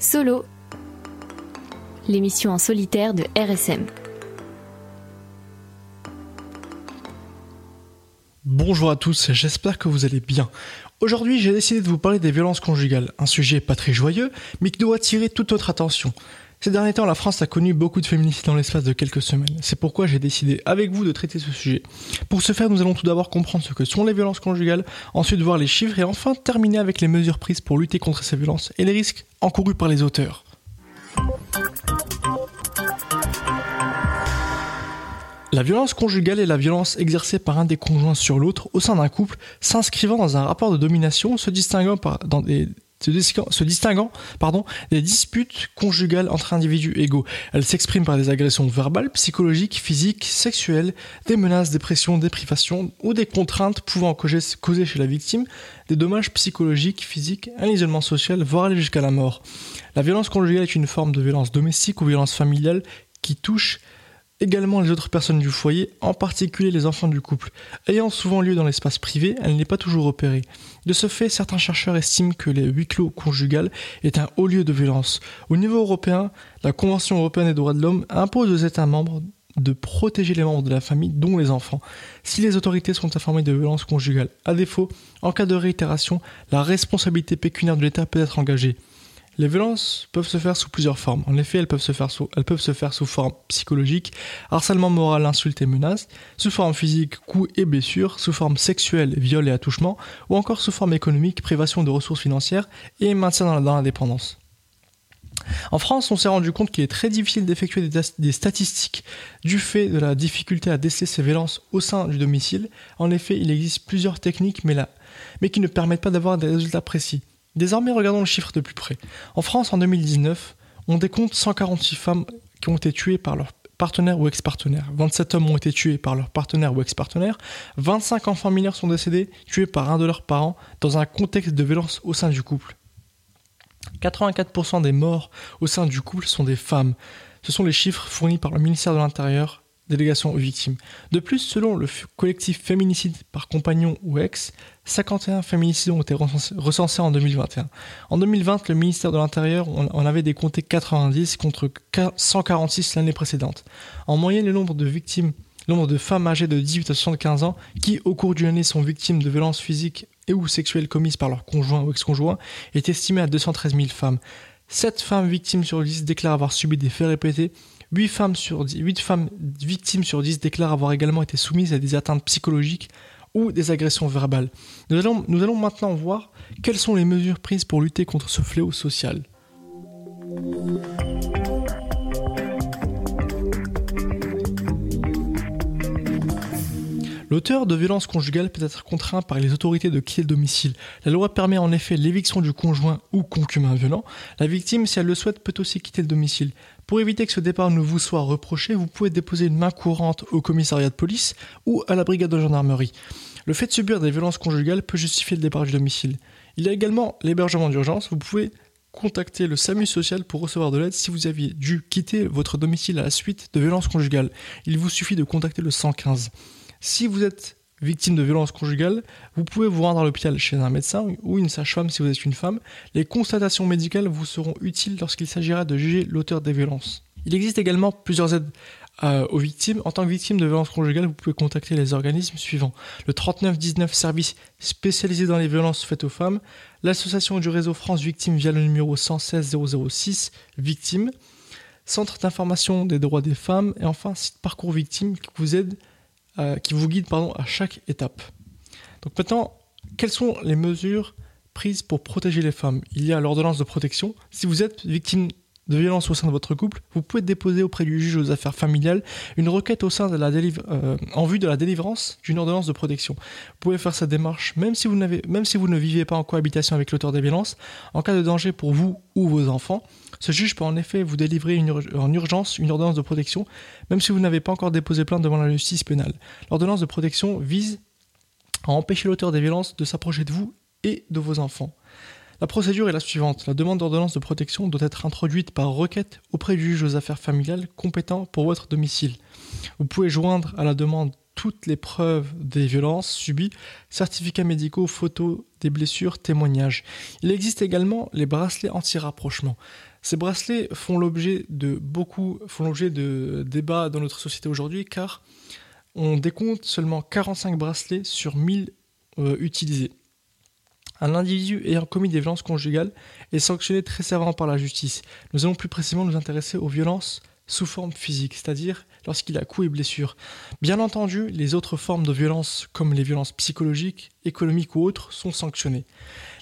Solo, l'émission en solitaire de RSM. Bonjour à tous, j'espère que vous allez bien. Aujourd'hui, j'ai décidé de vous parler des violences conjugales, un sujet pas très joyeux, mais qui doit attirer toute notre attention. Ces derniers temps, la France a connu beaucoup de féminicides dans l'espace de quelques semaines. C'est pourquoi j'ai décidé avec vous de traiter ce sujet. Pour ce faire, nous allons tout d'abord comprendre ce que sont les violences conjugales, ensuite voir les chiffres et enfin terminer avec les mesures prises pour lutter contre ces violences et les risques encourus par les auteurs. La violence conjugale est la violence exercée par un des conjoints sur l'autre au sein d'un couple, s'inscrivant dans un rapport de domination, se distinguant par, dans des se distinguant des disputes conjugales entre individus égaux. Elle s'exprime par des agressions verbales, psychologiques, physiques, sexuelles, des menaces, des pressions, des privations ou des contraintes pouvant causer chez la victime des dommages psychologiques, physiques, un isolement social, voire aller jusqu'à la mort. La violence conjugale est une forme de violence domestique ou violence familiale qui touche également les autres personnes du foyer, en particulier les enfants du couple. Ayant souvent lieu dans l'espace privé, elle n'est pas toujours opérée. De ce fait, certains chercheurs estiment que les huis clos conjugal est un haut lieu de violence. Au niveau européen, la Convention européenne des droits de l'homme impose aux États membres de protéger les membres de la famille, dont les enfants, si les autorités sont informées de violences conjugales. À défaut, en cas de réitération, la responsabilité pécuniaire de l'État peut être engagée. Les violences peuvent se faire sous plusieurs formes. En effet, elles peuvent se faire sous, forme psychologique, harcèlement moral, insulte et menace, sous forme physique, coups et blessures, sous forme sexuelle, viol et attouchement, ou encore sous forme économique, privation de ressources financières et maintien dans l'indépendance. En France, on s'est rendu compte qu'il est très difficile d'effectuer des, statistiques du fait de la difficulté à déceler ces violences au sein du domicile. En effet, il existe plusieurs techniques, mais, mais qui ne permettent pas d'avoir des résultats précis. Désormais, regardons le chiffre de plus près. En France, en 2019, on décompte 146 femmes qui ont été tuées par leur partenaire ou ex-partenaire. 27 hommes ont été tués par leur partenaire ou ex-partenaire. 25 enfants mineurs sont décédés, tués par un de leurs parents, dans un contexte de violence au sein du couple. 84% des morts au sein du couple sont des femmes. Ce sont les chiffres fournis par le ministère de l'Intérieur délégation aux victimes. De plus, selon le collectif Féminicide par compagnon ou ex, 51 féminicides ont été recensés en 2021. En 2020, le ministère de l'Intérieur en avait décompté 90 contre 146 l'année précédente. En moyenne, le nombre de victimes, le nombre de femmes âgées de 18 à 75 ans qui, au cours d'une année, sont victimes de violences physiques et ou sexuelles commises par leur conjoint ou ex-conjoint est estimé à 213 000 femmes. 7 femmes victimes sur 10 déclarent avoir subi des faits répétés 8 femmes, sur 10, femmes victimes sur 10 déclarent avoir également été soumises à des atteintes psychologiques ou des agressions verbales. Nous allons maintenant voir quelles sont les mesures prises pour lutter contre ce fléau social. L'auteur de violences conjugales peut être contraint par les autorités de quitter le domicile. La loi permet en effet l'éviction du conjoint ou concubin violent. La victime, si elle le souhaite, peut aussi quitter le domicile. Pour éviter que ce départ ne vous soit reproché, vous pouvez déposer une main courante au commissariat de police ou à la brigade de gendarmerie. Le fait de subir des violences conjugales peut justifier le départ du domicile. Il y a également l'hébergement d'urgence. Vous pouvez contacter le SAMU social pour recevoir de l'aide si vous aviez dû quitter votre domicile à la suite de violences conjugales. Il vous suffit de contacter le 115. Si vous êtes victime de violences conjugales, vous pouvez vous rendre à l'hôpital chez un médecin ou une sage-femme si vous êtes une femme. Les constatations médicales vous seront utiles lorsqu'il s'agira de juger l'auteur des violences. Il existe également plusieurs aides euh, aux victimes. En tant que victime de violences conjugales, vous pouvez contacter les organismes suivants. Le 3919 service spécialisé dans les violences faites aux femmes, l'association du réseau France Victimes via le numéro 116 006 Victimes, Centre d'information des droits des femmes et enfin site Parcours Victimes qui vous aide euh, qui vous guide pardon, à chaque étape. Donc maintenant, quelles sont les mesures prises pour protéger les femmes? Il y a l'ordonnance de protection. Si vous êtes victime de violence au sein de votre couple, vous pouvez déposer auprès du juge aux affaires familiales une requête euh, en vue de la délivrance d'une ordonnance de protection. Vous pouvez faire cette démarche même si vous ne vivez pas en cohabitation avec l'auteur des violences, en cas de danger pour vous ou vos enfants. Ce juge peut en effet vous délivrer en urgence une ordonnance de protection, même si vous n'avez pas encore déposé plainte devant la justice pénale. L'ordonnance de protection vise à empêcher l'auteur des violences de s'approcher de vous et de vos enfants. La procédure est la suivante. La demande d'ordonnance de protection doit être introduite par requête auprès du juge aux affaires familiales compétent pour votre domicile. Vous pouvez joindre à la demande toutes les preuves des violences subies, certificats médicaux, photos des blessures, témoignages. Il existe également les bracelets anti-rapprochement. Ces bracelets font l'objet de débats dans notre société aujourd'hui car on décompte seulement 45 bracelets sur 1000 euh, utilisés. Un individu ayant commis des violences conjugales est sanctionné très sévèrement par la justice. Nous allons plus précisément nous intéresser aux violences sous forme physique, c'est-à-dire lorsqu'il a coups et blessures. Bien entendu, les autres formes de violence, comme les violences psychologiques, économiques ou autres, sont sanctionnées.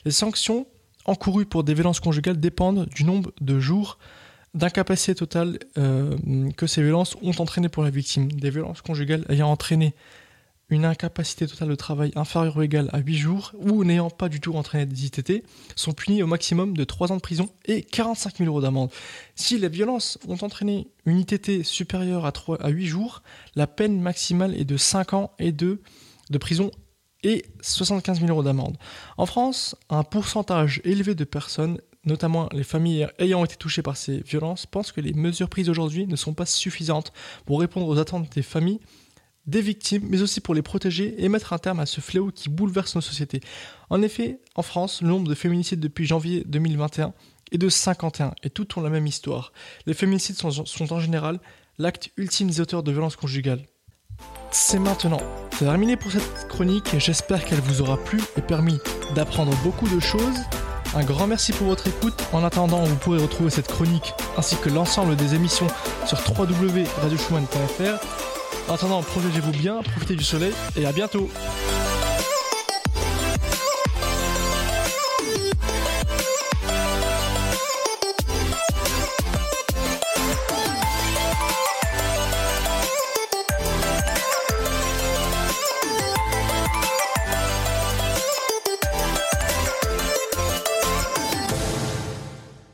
Les sanctions encourues pour des violences conjugales dépendent du nombre de jours d'incapacité totale euh, que ces violences ont entraîné pour la victime. Des violences conjugales ayant entraîné une incapacité totale de travail inférieure ou égale à 8 jours ou n'ayant pas du tout entraîné des ITT sont punis au maximum de 3 ans de prison et 45 000 euros d'amende. Si les violences ont entraîné une ITT supérieure à, 3, à 8 jours, la peine maximale est de 5 ans et 2 de prison et 75 000 euros d'amende. En France, un pourcentage élevé de personnes notamment les familles ayant été touchées par ces violences, pensent que les mesures prises aujourd'hui ne sont pas suffisantes pour répondre aux attentes des familles des victimes, mais aussi pour les protéger et mettre un terme à ce fléau qui bouleverse nos sociétés. En effet, en France, le nombre de féminicides depuis janvier 2021 est de 51, et toutes ont la même histoire. Les féminicides sont, en général l'acte ultime des auteurs de violences conjugales. C'est maintenant. Terminé pour cette chronique j'espère qu'elle vous aura plu et permis d'apprendre beaucoup de choses. Un grand merci pour votre écoute. En attendant, vous pourrez retrouver cette chronique ainsi que l'ensemble des émissions sur www.radioschumann.fr en attendant, protégez-vous bien, profitez du soleil et à bientôt